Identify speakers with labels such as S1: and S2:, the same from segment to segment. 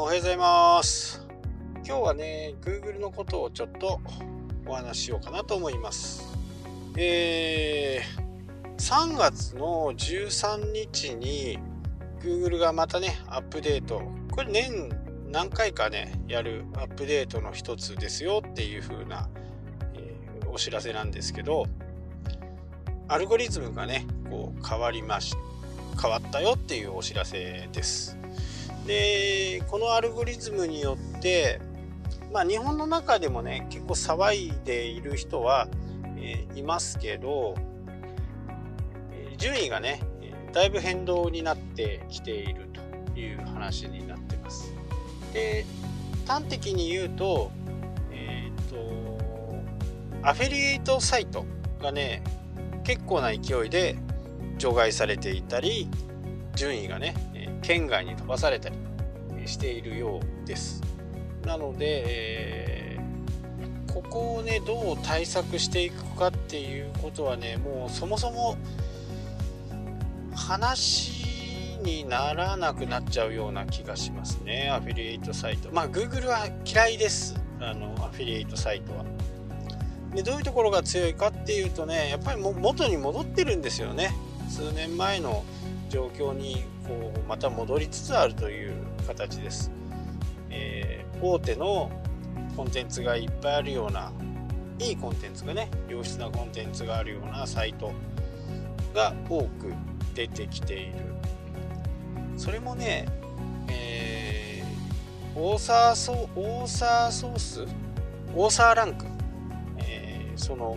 S1: おはようございます。今日はね、Google のことをちょっとお話ししようかなと思います。えー、3月の13日に Google がまたね、アップデート。これ年何回かね、やるアップデートの一つですよっていう風な、えーお知らせなんですけど、アルゴリズムがね、こう変わりました変わったよっていうお知らせです。でこのアルゴリズムによって、まあ、日本の中でもね結構騒いでいる人は、えーいますけど、え順位がねだいぶ変動になってきているという話になってます。で端的に言うと,、えーとアフィリエイトサイトがね結構な勢いで除外されていたり順位がねえー県外に飛ばされたりしているようです。なので、えーここをねどう対策していくかっていうことはねもうそもそも話にならなくなっちゃうような気がしますね。アフィリエイトサイト。まあ Google は嫌いです。あのアフィリエイトサイトは。でどういうところが強いかっていうとねやっぱりも元に戻ってるんですよね。数年前の状況にこうまた戻りつつあるという形です、えー大手のコンテンツがいっぱいあるようないいコンテンツがね良質なコンテンツがあるようなサイトが多く出てきている。それもね、えーオーサーソオーサーソース？オーサーランク、えーその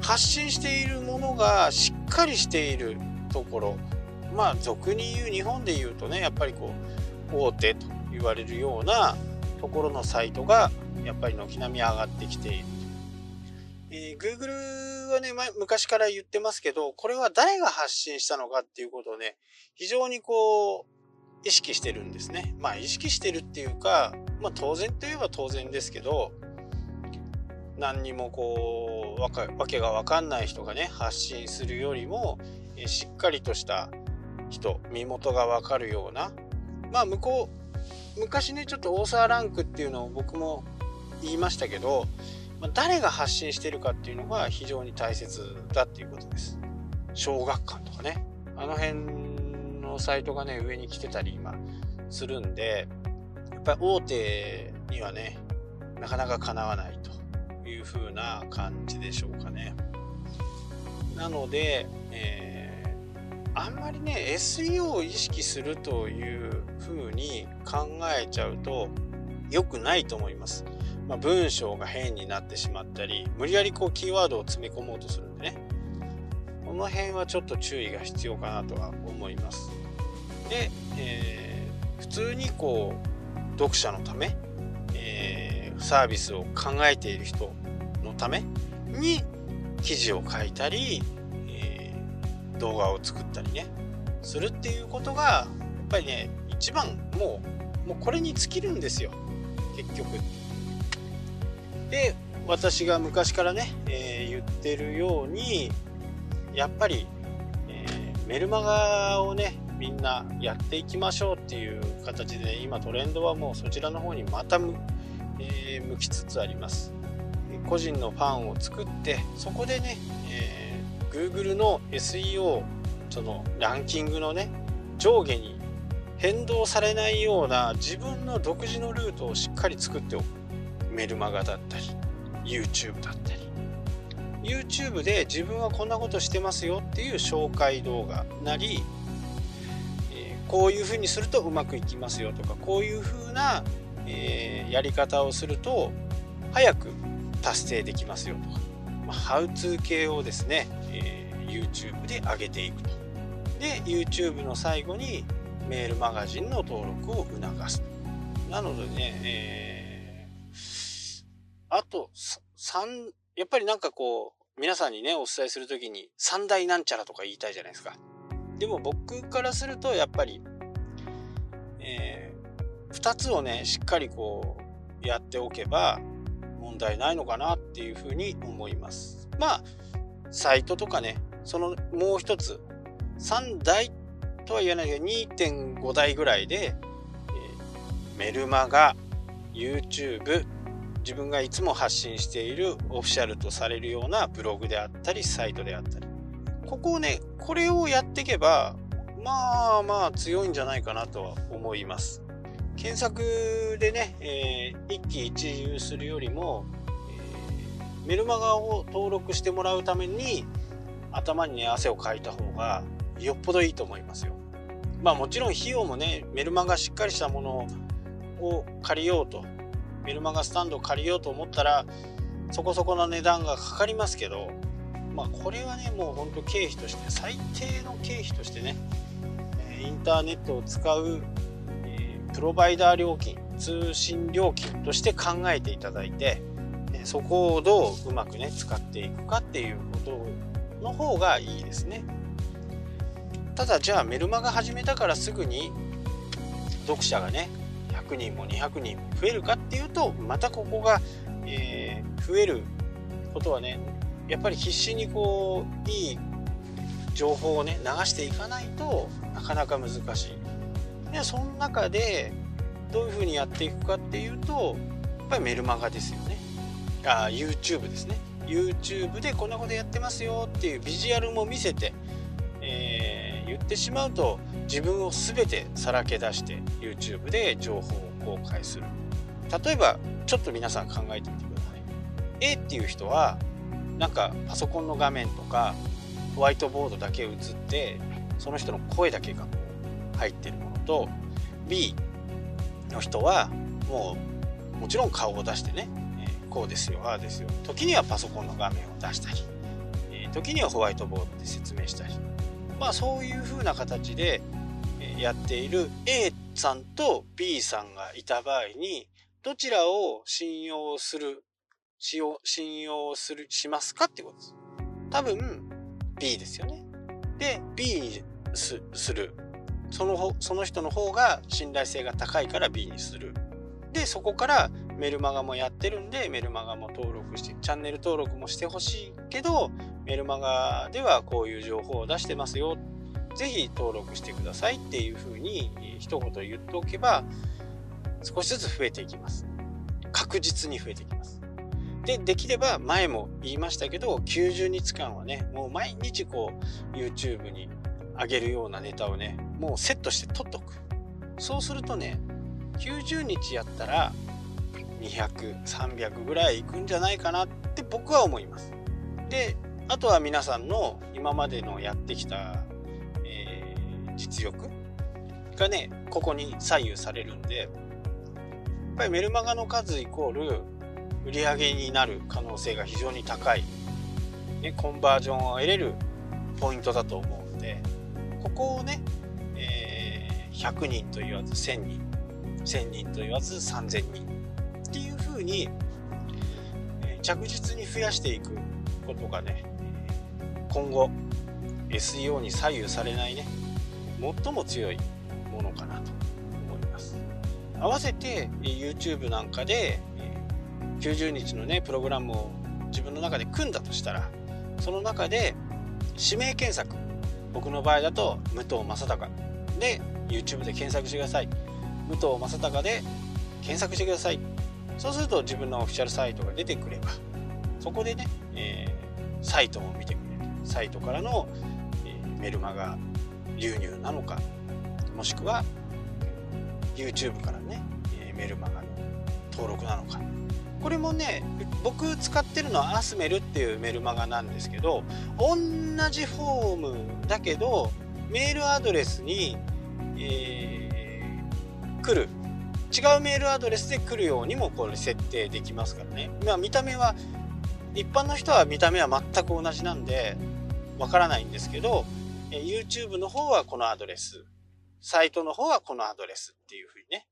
S1: 発信しているものがしっかりしているところ。まあ俗に言う日本で言うとねやっぱりこう大手と言われるようなところのサイトがやっぱり軒並み上がってきている、えー Google はね前昔から言ってますけどこれは誰が発信したのかっていうことをね非常にこう意識してるんですね。まあ意識してるっていうかまあ当然といえば当然ですけど何にもこうわかわけが分かんない人がね発信するよりも、えーしっかりとした人身元が分かるような。まあ向こう昔ねちょっとオーサーランクっていうのを僕も言いましたけど、まあ誰が発信してるかっていうのが非常に大切だっていうことです。小学館とかね。あの辺のサイトがね上に来てたり今するんでやっぱり大手にはねなかなかかなわないと。いう風な感じでしょうかね。なので、えーあんまりね SEO を意識するという風に考えちゃうと良くないと思います、まあ、文章が変になってしまったり無理やりこうキーワードを詰め込もうとするんでね。この辺はちょっと注意が必要かなとは思います。で、えー普通にこう読者のため、えーサービスを考えている人のために記事を書いたり、動画を作ったりねするっていうことがやっぱりね一番もうもうこれに尽きるんですよ結局。で私が昔からね、えー言ってるようにやっぱり、えーメルマガをねみんなやっていきましょうっていう形で今トレンドはもうそちらの方にまた向,、えー向きつつあります。個人のファンを作ってそこでね、Google の SEO そのランキングのね上下に変動されないような自分の独自のルートをしっかり作っておく。メルマガだったり YouTube だったり。YouTube で自分はこんなことしてますよっていう紹介動画なり、こういうふうにするとうまくいきますよとかこういうふうな、えやり方をすると早く達成できますよとか、まあ、ハウツー系をですね、えー YouTube で上げていくと。で YouTube の最後にメールマガジンの登録を促すなのでね、えーあとさ三やっぱりなんかこう皆さんにねお伝えするときに三大なんちゃらとか言いたいじゃないですか。でも僕からするとやっぱり、え2つをねしっかりこうやっておけば問題ないのかなっていうふうに思います。まあサイトとかねそのもう一つ3台とは言わないけど2.5台ぐらいで、えーメルマガ YouTube 自分がいつも発信しているオフィシャルとされるようなブログであったりサイトであったり。ここをねこれをやっていけばまあまあ強いんじゃないかなとは思います。検索でね、えー、一喜一憂するよりも、メルマガを登録してもらうために頭にね汗をかいた方がよっぽどいいと思いますよ。まあもちろん費用もねメルマガしっかりしたものを借りようとメルマガスタンドを借りようと思ったらそこそこの値段がかかりますけどまあこれはねもうほんと経費として最低の経費としてねインターネットを使う、えプロバイダー料金通信料金として考えていただいてそこをどううまくね使っていくかっていうことの方がいいですねただじゃあメルマガ始めたからすぐに読者がね100人も200人も増えるかっていうとまたここが、えー、増えることはねやっぱり必死にこういい情報をね流していかないとなかなか難しい。でその中でどういうふうにやっていくかっていうとやっぱりメルマガですよね。あ YouTube ですね。YouTube でこんなことやってますよっていうビジュアルも見せて、えー、言ってしまうと自分を全てさらけ出して YouTube で情報を公開する例えばちょっと皆さん考えてみてください A っていう人はなんかパソコンの画面とかホワイトボードだけ映ってその人の声だけがこう入ってるものと B の人はもうもちろん顔を出してね、こうですよああですよ。時にはパソコンの画面を出したり、え時にはホワイトボードで説明したり。まあそういう風な形でやっている A さんと B さんがいた場合にどちらを信用する信用するしますかってことです。多分 B ですよね。で B にする。そのその人の方が信頼性が高いから B にする。でそこからメルマガもやってるんでメルマガも登録してチャンネル登録もしてほしいけどメルマガではこういう情報を出してますよぜひ登録してくださいっていうふうに一言言っておけば少しずつ増えていきます。確実に増えていきます。で、できれば前も言いましたけど、90日間はね、もう毎日こう YouTube に上げるようなネタをね、もうセットして取っとく。そうするとね、90日やったら200、300ぐらいいくんじゃないかなって僕は思います。で、あとは皆さんの今までのやってきた実力がねここに左右されるんでやっぱりメルマガの数イコール売り上げになる可能性が非常に高い、ね、コンバージョンを得れるポイントだと思うんでここをね、えー、100人と言わず1000人1000人と言わず3000人っていうふうに、え、着実に増やしていくことがね今後 SEO に左右されないね最も強いものかなと思います。合わせて YouTube なんかで90日のねプログラムを自分の中で組んだとしたらその中で指名検索。僕の場合だと武藤正孝で YouTube で検索してください。武藤正孝で検索してください。そうすると自分のオフィシャルサイトが出てくればそこでね、えー、サイトを見てくれる。サイトからの、えー、メルマガ流入なのかもしくは YouTube からねえメルマガの登録なのか。これもね僕使ってるのはアスメルっていうメルマガなんですけど同じフォームだけどメールアドレスに、えー、来る。違うメールアドレスで来るようにもこれ設定できますからね、まあ、見た目は一般の人は見た目は全く同じなんでわからないんですけど YouTube の方はこのアドレス、サイトの方はこのアドレスっていうふうにね、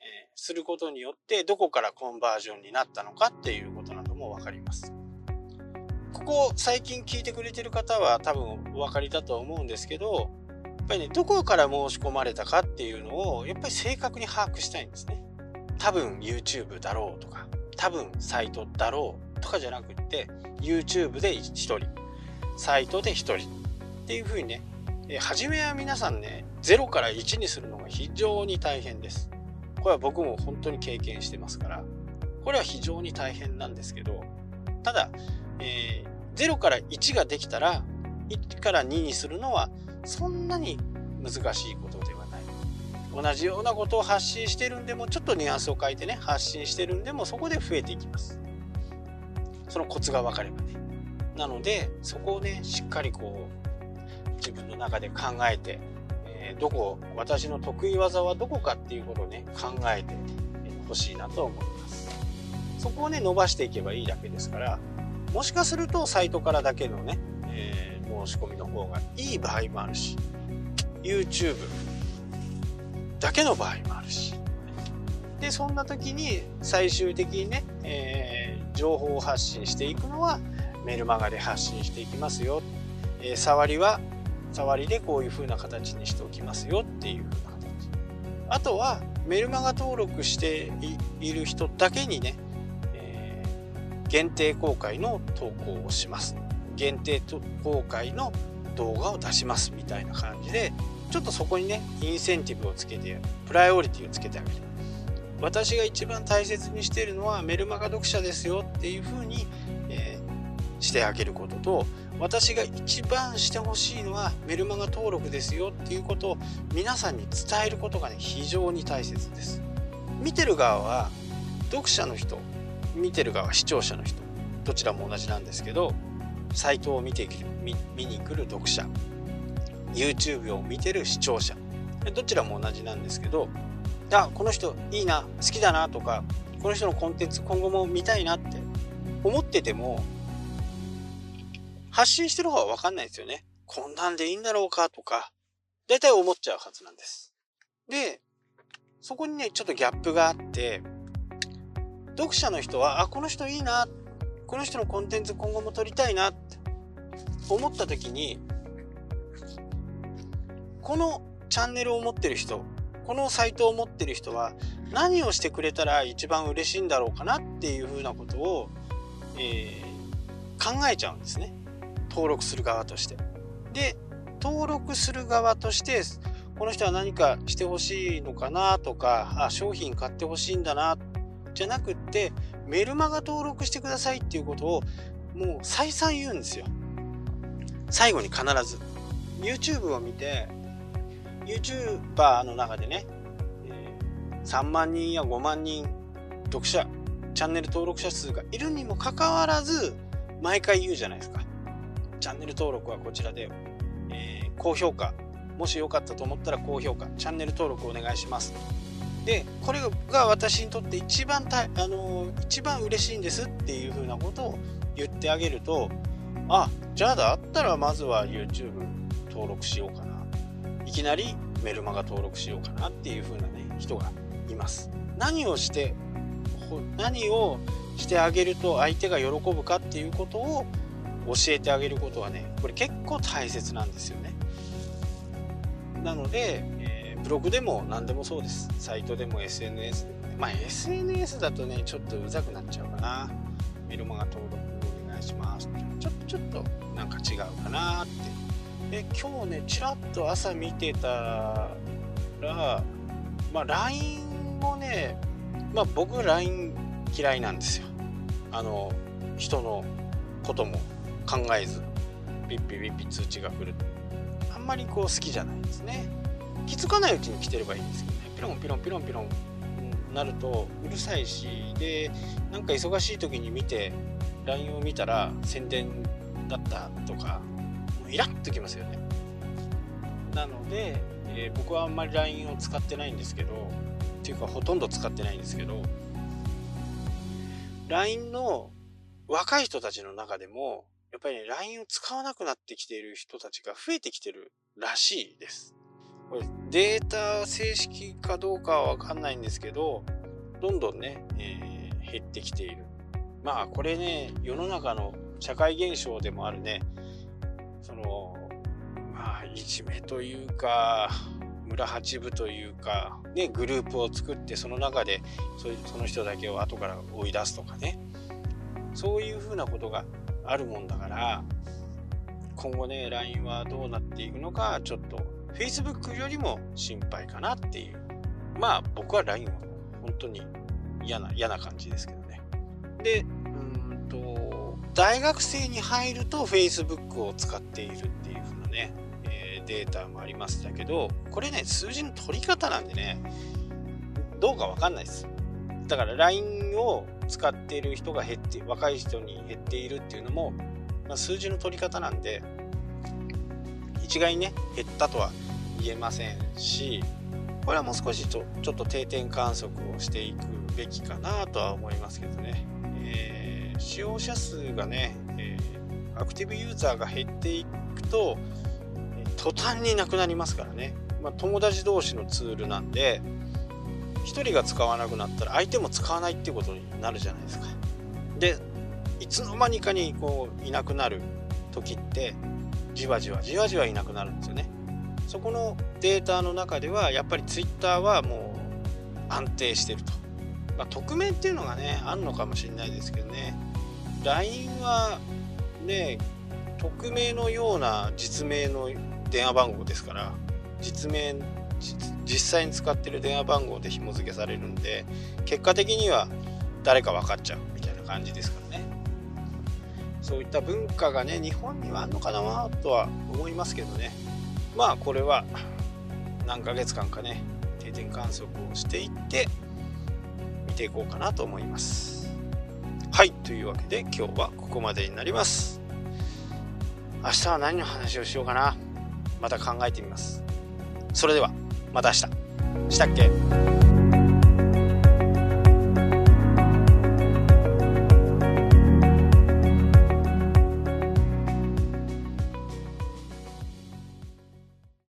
S1: えー、することによってどこからコンバージョンになったのかっていうことなども分かります。ここ最近聞いてくれてる方は多分お分かりだと思うんですけど、っぱりね、どこから申し込まれたかっていうのをやっぱり正確に把握したいんですね。多分 YouTube だろうとか、多分サイトだろうとかじゃなくって、YouTube で1人、サイトで1人、っていうふうにね、え初めは皆さんね0から1にするのが非常に大変です。これは僕も本当に経験してますからこれは非常に大変なんですけどただ、えー、0から1ができたら1から2にするのはそんなに難しいことではない。同じようなことを発信してるんでもちょっとニュアンスを変えてね発信してるんでもそこで増えていきます。そのコツが分かればね。なのでそこをねしっかりこう自分の中で考えて、えー、どこ私の得意技はどこかっていうことをね考えてほしいなと思います。そこをね伸ばしていけばいいだけですからもしかするとサイトからだけのね、えー、申し込みの方がいい場合もあるし YouTube だけの場合もあるし。でそんな時に最終的にね、えー、情報を発信していくのはメルマガで発信していきますよ、えー、触りは触りでこういう風な形にしておきますよっていう風な形。あとはメルマガ登録している人だけにね、え、限定公開の投稿をします。限定公開の動画を出しますみたいな感じでちょっとそこにねインセンティブをつけてプライオリティをつけてあげる。私が一番大切にしているのはメルマガ読者ですよっていう風にえしてあげることと私が一番してほしいのはメルマガ登録ですよっていうことを皆さんに伝えることがね非常に大切です。見てる側は読者の人見てる側は視聴者の人どちらも同じなんですけどサイトを見て見見に来る読者 YouTube を見てる視聴者どちらも同じなんですけどあこの人いいな好きだなとかこの人のコンテンツ今後も見たいなって思ってても発信してる方はわかんないですよね。こんなんでいいんだろうかとか、だいたい思っちゃうはずなんです。で、そこにね、ちょっとギャップがあって、読者の人は、あ、この人いいなって、この人のコンテンツ今後も撮りたいなって思った時に、このチャンネルを持ってる人、このサイトを持ってる人は何をしてくれたら一番嬉しいんだろうかなっていうふうなことを、えー、考えちゃうんですね。登録する側として。で、登録する側として、この人は何かしてほしいのかなとか、あ、商品買ってほしいんだな、じゃなくって、メルマガ登録してくださいっていうことを、もう再三言うんですよ。最後に必ず。YouTube を見て、YouTuber の中でね、え3万人や5万人読者、チャンネル登録者数がいるにもかかわらず、毎回言うじゃないですか。チャンネル登録はこちらで、えー、高評価もしよかったと思ったら高評価チャンネル登録お願いしますでこれが私にとって一番た、あの、一番嬉しいんですっていうふうなことを言ってあげるとあじゃあだったらまずは YouTube 登録しようかな。いきなりメルマガ登録しようかなっていうふうなね人がいます。何をして何をしてあげると相手が喜ぶかっていうことを教えてあげることはねこれ結構大切なんですよね。なので、ブログでも何でもそうです。サイトでも SNS でもねまあ SNS だとねちょっとうざくなっちゃうかな。メルマガ登録お願いします。ちょちょっとなんか違うかなって。で今日ねちらっと朝見てたらまあ LINE もねまあ僕 LINE 嫌いなんですよ。あの人のことも考えずピッピピッピ通知が来る。あんまりこう好きじゃないですね。気づかないうちに来てればいいんですけどね。ピロンピロンピロンピロン。なるとうるさいし。でなんか忙しい時に見て LINE を見たら宣伝だったとかもうイラッときますよね。なので、えー、僕はあんまり LINE を使ってないんですけどっていうかほとんど使ってないんですけど LINE の若い人たちの中でもやっぱりね、LINE を使わなくなってきている人たちが増えてきてるらしいです。これデータ正式かどうかはわかんないんですけど、どんどんね、えー、減ってきている。まあこれね、世の中の社会現象でもあるね、その、まあいじめというか、村八部というか、ね、グループを作ってその中でその人だけを後から追い出すとかねそういうふうなことがあるもんだから今後ね LINE はどうなっていくのかちょっと Facebook よりも心配かなっていう。まあ僕は LINE を本当に嫌な嫌な感じですけどね。でうんと大学生に入ると Facebook を使っているっていう風なね、えー、データもありましたけどこれね数字の取り方なんでねどうかわかんないです。だから LINE を使っている人が減って若い人に減っているっていうのも、まあ、数字の取り方なんで一概にね減ったとは言えませんしこれはもう少しちょちょっと定点観測をしていくべきかなとは思いますけどね、えー、使用者数がね、えー、アクティブユーザーが減っていくと途端になくなりますからね、まあ、友達同士のツールなんで1人が使わなくなったら相手も使わないっていうことになるじゃないですか。でいつの間にかにこういなくなる時ってじわじわじわじわいなくなるんですよね。そこのデータの中ではやっぱり Twitter はもう安定してると、まあ、匿名っていうのがねあるのかもしれないですけどね。LINE はね匿名のような実名の電話番号ですから実名実際に使ってる電話番号で紐付けされるんで結果的には誰か分かっちゃうみたいな感じですからね。そういった文化がね日本にはあるのかなとは思いますけどね。まあこれは何ヶ月間かね定点観測をしていって見ていこうかなと思います。はいというわけで今日はここまでになります。明日は何の話をしようかな。また考えてみます。それではまた明日。したっけ？